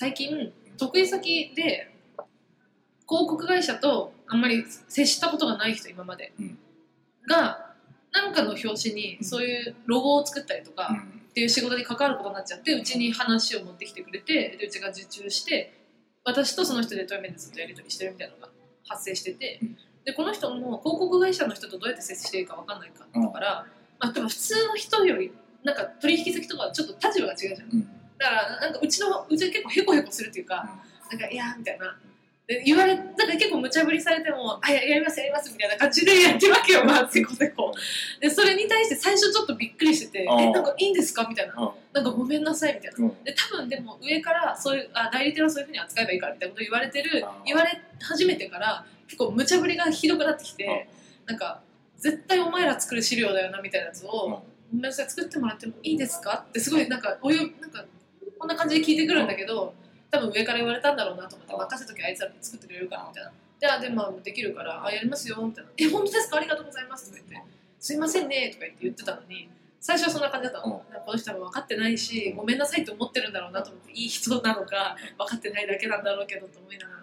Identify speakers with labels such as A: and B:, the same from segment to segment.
A: 最近得意先で広告会社とあんまり接したことがない人今まで、
B: うん。
A: がなんかの表紙にそういうロゴを作ったりとか、
B: うん。
A: っていう仕事に関わることになっちゃってうちに話を持ってきてくれてでうちが受注して私とその人で対面でずっとやり取りしてるみたいなのが発生してて、
B: うん。
A: でこの人も広告会社の人とどうやって接していいか分かんないかだから、まあ、でも普通の人よりなんか取引先とかはちょっと立場が違うじゃんだからなんかうちのうちは結構ヘコヘコするっていうか、なんかいやーみたいな。で言われなんか結構無茶ぶりされても「あややりますやります」みたいな感じでやってるわけよまあせこせこ。でそれに対して最初ちょっとびっくりしてて「
B: あー
A: えなんかいいんですか?」みたいな。
B: うん「
A: なんかごめんなさい」みたいな。
B: うん。
A: で多分でも上からそういうあ代理店はそういうふうに扱えばいいからみたいなこと言われてる言われ始めてから結構無茶ぶりがひどくなってきてなんか絶対お前ら作る資料だよなみたいなやつを「ごめんなさい作ってもらってもいいですか?」ってすごいなんかおゆなんかこんな感じで聞いてくるんだけど多分上から言われたんだろうなと思って任せときあいつらに作ってくれるからみたいな。であでもできるからあやりますよみたいな「え本当ですか？ありがとうございます」とか言って「すいませんね」とか言って言ってたのに最初はそんな感じだったの、この人は分かってないしごめんなさいと思ってるんだろうなと思っていい人なのか分かってないだけなんだろうけどと思いながら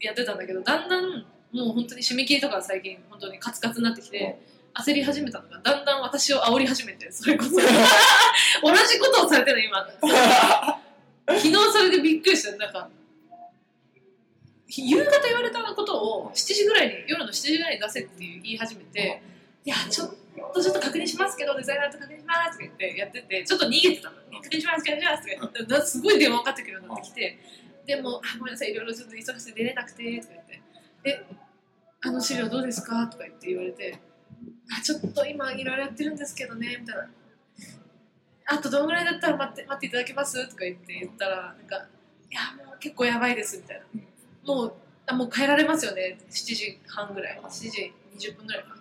A: やってたんだけどだんだんもう本当に締め切りとか最近本当にカツカツになってきて焦り始めたのがだんだん私を煽り始めてそれこそ 同じことをされてる今。昨日それでびっくりした。なんか夕方言われたことを7時ぐらいに夜の7時ぐらいに出せって言い始めて「いやちょっとちょっと確認しますけどデザイナーと確認します」とか言ってやっててちょっと逃げてたの。に「確認します確認します」って。なすごい電話かかってくるようになってきてでもあ「ごめんなさいいろいろちょっと忙しくて出れなくて」とか言って「えあの資料どうですか?」とか言って言われて「あちょっと今いろいろやってるんですけどね」みたいな。あとどのぐらいだったら待って待っていただけます？とか言って言ったらなんか「いやもう結構やばいです」みたいな「もうあもう帰られますよね？7時半ぐらい。7時20分ぐらいかな。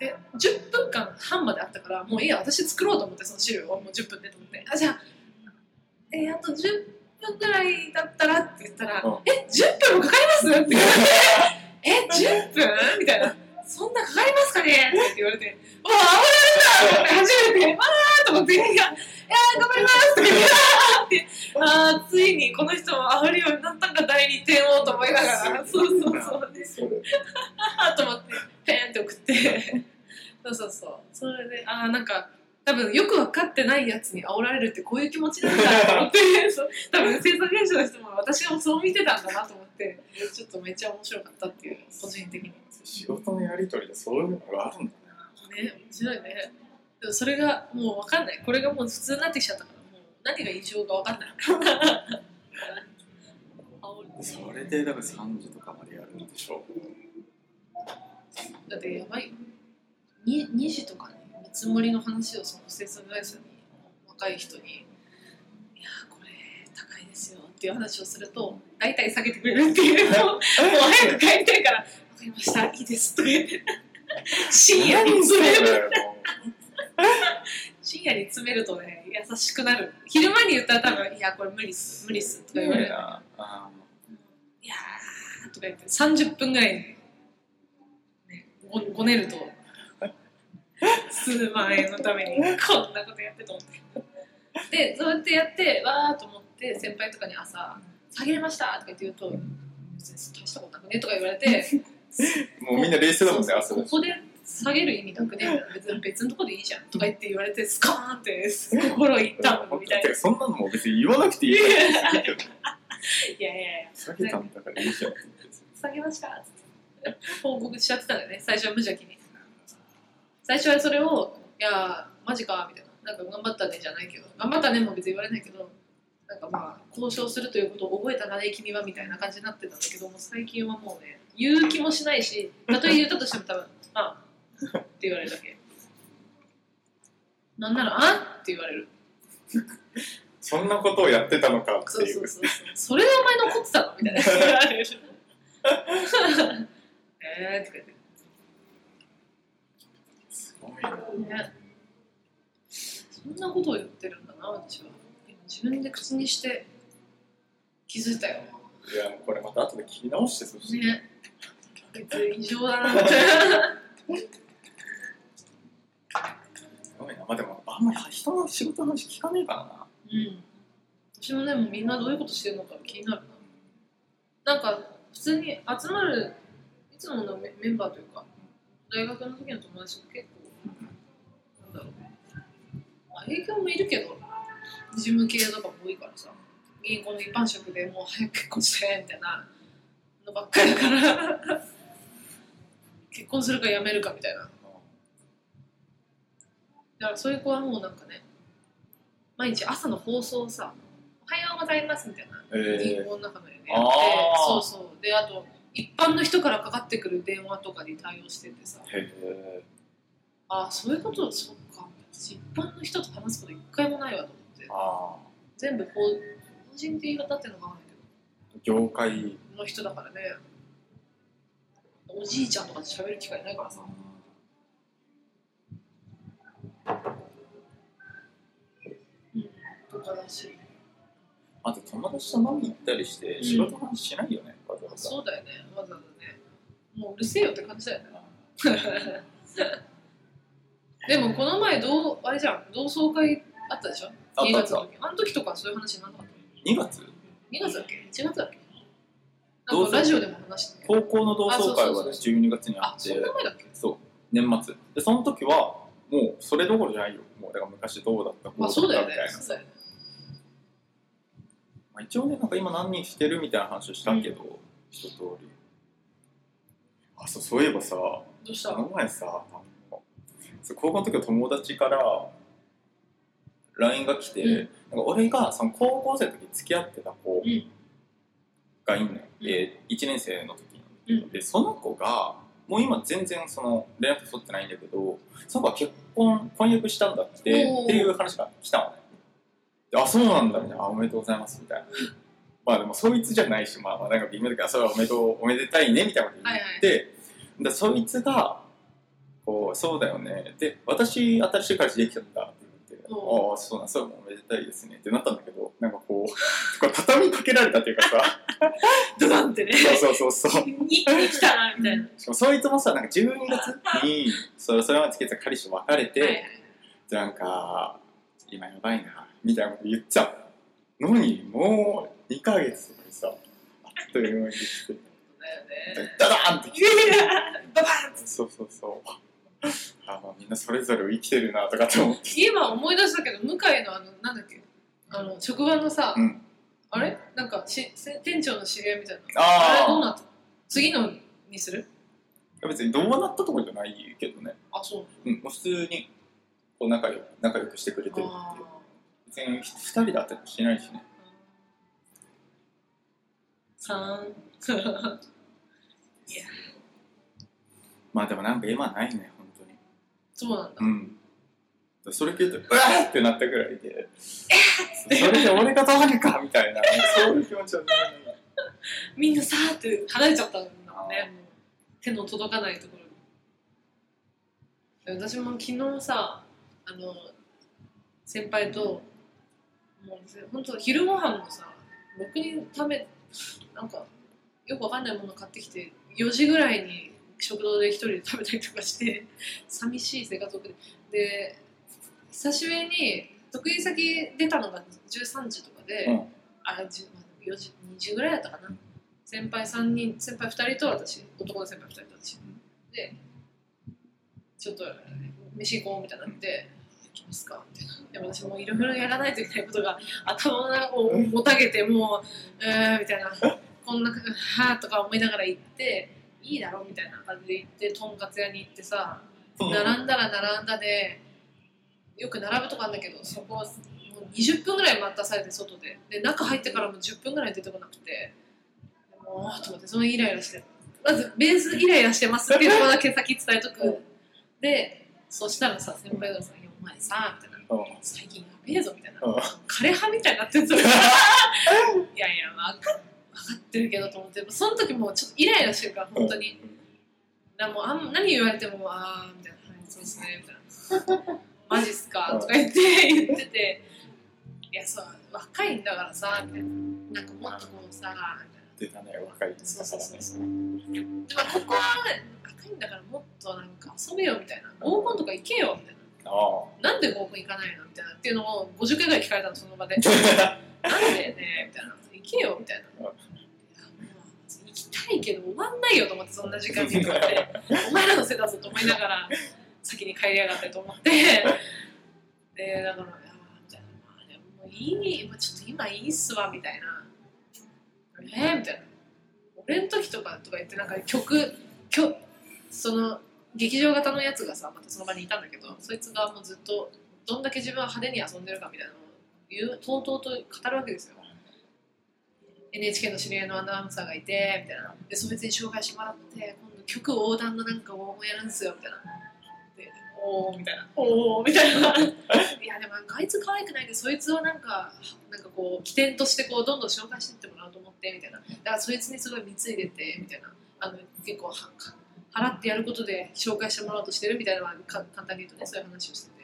A: で10分間半まであったからもういいや私作ろうと思ってその資料をもう10分でと思って。あじゃあえーあと10分ぐらいだったらって言ったら「
B: うん。
A: え10分もかかります?」って言われて「え10分?」みたいな「そんなかかりますかね?」って言われて「わあ危ない危ない!」初めて「わあ!」と思って「いやいや頑張ります!」とか言ってああついにこの人も煽るようになったんか代理店をと思いながらそうそうそうであーと思ってペンって送ってそうそうそうそれでああなんか多分よく分かってないやつに煽られるってこういう気持ちなんだと思って多分制作会社の人も私もそう見てたんだなと思ってちょっとめっちゃ面白かったっていう個人的に
B: 仕事のやりとりでそういうのがあるんだね。
A: ね面白いね。でもそれがもう分かんない。これがもう普通になってきちゃったからもう何が異常か分かんない
B: それでだから3時とかまでやるんでしょ
A: だってやばい。よ 2, 2時とかね見積もりの話をその制作会社に若い人に「いやーこれ高いですよ」っていう話をすると大体下げてくれるっていう。もう早く帰りたいから「分かりましたいいです」とか言って。深夜に詰める。深夜に詰めるとね優しくなる。昼間に言ったら多分「いやこれ無理っす無理っす」とか言われる。いやーとか言って30分ぐらいに、ね、ごごねると。数万円のためにこんなことやってと思って。でそうやってやってわーと思って先輩とかに朝「下げれました」とか言って言うと「別に大したことなくね」とか言われて
B: もうみんな冷静だもんね朝
A: ここで下げる意味なくね別に別のとこでいいじゃんとか言って言われてスカーンって 心いったのみたいな。
B: そんなのも別に言わなくていいから
A: いやいやいや
B: 下げたんだからいいじゃん
A: 下げましたって報告しちゃってたんだよね最初は無邪気に。最初はそれを「いやーマジか」みたいな「なんか頑張ったね」じゃないけど。頑張ったねも別に言われないけどなんかまあ交渉するということを覚えたらね君はみたいな感じになってたんだけども最近はもうね言う気もしないしたとえ言ったとしても多分「あって言われるだけ。なんなら「あって言われる。
B: そんなことをやってたのかっていう。
A: そうそうそうそう。それでお前残ってたのみたいな。えーとか言って。
B: すごいな。
A: ね、そんなことを言ってるんだな私は。今自分で口にして気づいたよ
B: いやこれまた後で聞き直してそして
A: ね。異常だな。って
B: すごいな。まあでもあんまり人の仕事の話聞かねえからな。
A: うん。私もねもうみんなどういうことしてるのか気になるな。なんか普通に集まるいつものメメンバーというか大学の時の友達も結構なんだろう。まあ営業もいるけど事務系とかも銀行の一般職でもう早く結婚してみたいなのばっかりだから 結婚するか辞めるかみたいな。だからそういう子はもうなんかね毎日朝の放送をさ「おはようございます」みたいな銀
B: え
A: 行の中のやってそうそう。であと一般の人からかかってくる電話とかに対応しててさ
B: え
A: ああそういうことそっか。私一般の人と話すこと一回もないわと思って。
B: あ
A: 全部法法人って言い方っていうのかわかんないけ
B: あ業界
A: どの人だからね。おじいちゃんとかと喋る機会ないからさ。うん。とかだし
B: あと友達と飲み行ったりして仕事の話しないよね、わざわざ。
A: そうだよね。わざわざね。もううるせえよって感じだよね。でもこの前どうあれじゃん。同窓会あったでしょ？2
B: あ
A: の時とかそういう話になら
B: 2月
A: ？2月だっけ？1月だっけ？なんかラジオでも話して
B: 高校の同窓会はね
A: あそうそうそう
B: 12月にあってそう年末。でその時はもうそれどころじゃないよ。もうだから昔どうだったこう
A: まあ
B: だっ
A: そうだよね
B: たみたいな。
A: そうだよね。
B: まあ、一応ねなんか今何人してるみたいな話をしたけど、一通り。あそうそういえばさ
A: どうした？
B: この前さ高校の時の友達から LINE が来て、
A: うん。
B: なんか俺がその高校生の時付き合ってた子
A: うん。
B: がいんのよ、
A: うん。
B: で1年生の時
A: うん。
B: でその子がもう今全然その連絡取ってないんだけどその子は結婚婚約したんだってっていう話が来たのね。であそうなんだみたいな。あおめでとうございますみたいな。まあでもそいつじゃないしまあまあなんか微妙だけどあそれはおめでとうおめでたいねみたいなこと言って、でそいつがこうそうだよね。で私新しい彼氏できたんだっああそうなんそれもおめでたいですね。ってなったんだけどなんかこうこう畳みかけられたっていうかさ。
A: ドカンってね。
B: そうそうそうそう。
A: 一気に来たなみたいな。
B: しかもそいつもさなんか12月にそれそれまで付き合ってた彼氏と別れて、
A: はい
B: なんか今やばいなみたいなこと言っちゃう。のにもう2ヶ月とかでさあっという間に来て。
A: だよね。
B: ダダーンって来て
A: ババンって。
B: そうそうそう あまあみんなそれぞれ生きてるなとかって思って。
A: 今思い出したけど向井のあのなんだっけあの職場のさ、
B: うん。
A: あれ？なんかしせ店長の知り合いみたいな。あれどう
B: あ
A: なった？次のにする？
B: あ別にどうなったところじゃないけどね。
A: あそう。
B: うんもう普通にこう仲良く仲良くしてくれてるっていう。
A: あ
B: 別に2人だったりしないしね。
A: 三
B: まあでもなんか今ないね本当に
A: そうなんだ、
B: うん。それ聞いて、うわーってなったぐらいで、それで俺がどうにかみたいな、そういう気持ちは。
A: みんなさーって離れちゃったんだもんね。手の届かないところに。私も昨日さあの先輩ともう本当昼ご飯もさろくに食べなんかよくわかんないもの買ってきて4時ぐらいに食堂で一人で食べたりとかして寂しい生活を送ってで久しぶりに得意先出たのが13時とかで、
B: うん。
A: あじまあ4時2時ぐらいだったかな。先輩3人先輩2人と私男の先輩2人と私。でちょっと飯行こうみたいになって行きますかみたいな。でも私もいろいろやらないといけないことが頭をもたげてもうえーみたいな。こんなはーとか思いながら行っていいだろみたいな感じで行ってとんかつ屋に行ってさ並んだら並んだでよく並ぶとこあるんだけどそこはもう20分ぐらい待たされて外で。で中入ってからも10分ぐらい出てこなくて。もうと思ってそのイライラしてまずベースイライラしてますっていうところだけ先伝えとく。でそしたらさ先輩がさ「いやお前さ」みたいな。
B: うん「
A: 最近やべえぞ」みたいな。
B: うん。
A: 枯葉みたいになってる いやいや分か分かってるけどと思ってその時もうちょっとイライラしてるから本当に。なもうあん何言われてもあーみたいな「はいそうですね」みたいな「マジっすか?」とか言って言ってて「いやそう若いんだからさ」みたいな「なんかもっとこうさ」みたいな。
B: 出たね、若い
A: そうそうそうそう。
B: ね。
A: まあここは若いんだからもっとなんか遊べよみたいな。合コンとか行けよみたい
B: あ
A: ななんで合コン行かないのみたいなっていうのを50回ぐらい聞かれたのその場で。なんでねみたいな。行けよみたいな。けど終わんないよと思ってそんな時間にとってお前らのせいだぞと思いながら先に帰りやがってと思ってでだからいやみたいなまあでもいい、まあ、ちょっと今いいっすわみたいなえー、みたいな俺の時とかとか言ってなんか曲曲その劇場型のやつがさまたその場にいたんだけどそいつがもうずっとどんだけ自分は派手に遊んでるかみたいなのを言うとうとうと語るわけですよ NHK の知り合いのアナウンサーがいてみたいな。でそいつに紹介してもらって今度曲横断のなんかをやるんですよみたいな。でおおみたいな。おおみたいな。いやでもなんかあいつ可愛くないでそいつをなんかなんかこう起点としてこうどんどん紹介していってもらおうと思ってみたいな。だからそいつにすごい貢いでてみたいな。あの結構は払ってやることで紹介してもらおうとしてるみたいなのはか簡単に言うとねそういう話をしてて。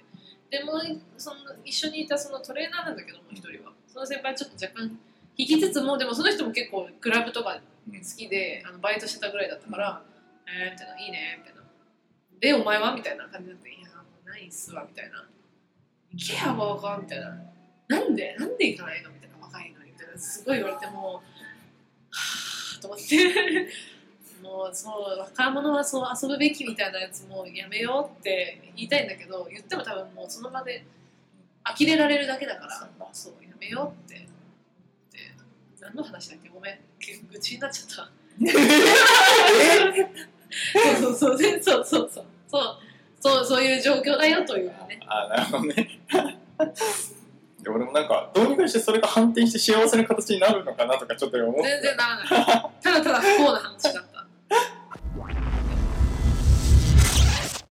A: でもその一緒にいたそのトレーナーなんだけども一人は。その先輩ちょっと若干引きつつもでもその人も結構クラブとか好きであのバイトしてたぐらいだったから「えー」みたいな「いいね」みたいな「でお前は?」みたいな感じになって「いやもうないっすわ」みたいな「行けや若」みたいな「なんでなんで行かないの?」みたいな「若いのに」みたいなすごい言われてもうはぁと思って。もうそう若者はそう遊ぶべきみたいなやつもうやめようって言いたいんだけど言っても多分もうその場で呆れられるだけだからそうやめようって何の話だっけ？ごめん。愚痴になっちゃった。そうそうそうそう。そうそうそうそうそういう状況だよというね。
B: あなるほどね。で俺もなんかどうにかしてそれが反転して幸せな形になるのかなとかちょっと思って
A: 全然ならないただただ不幸な話だった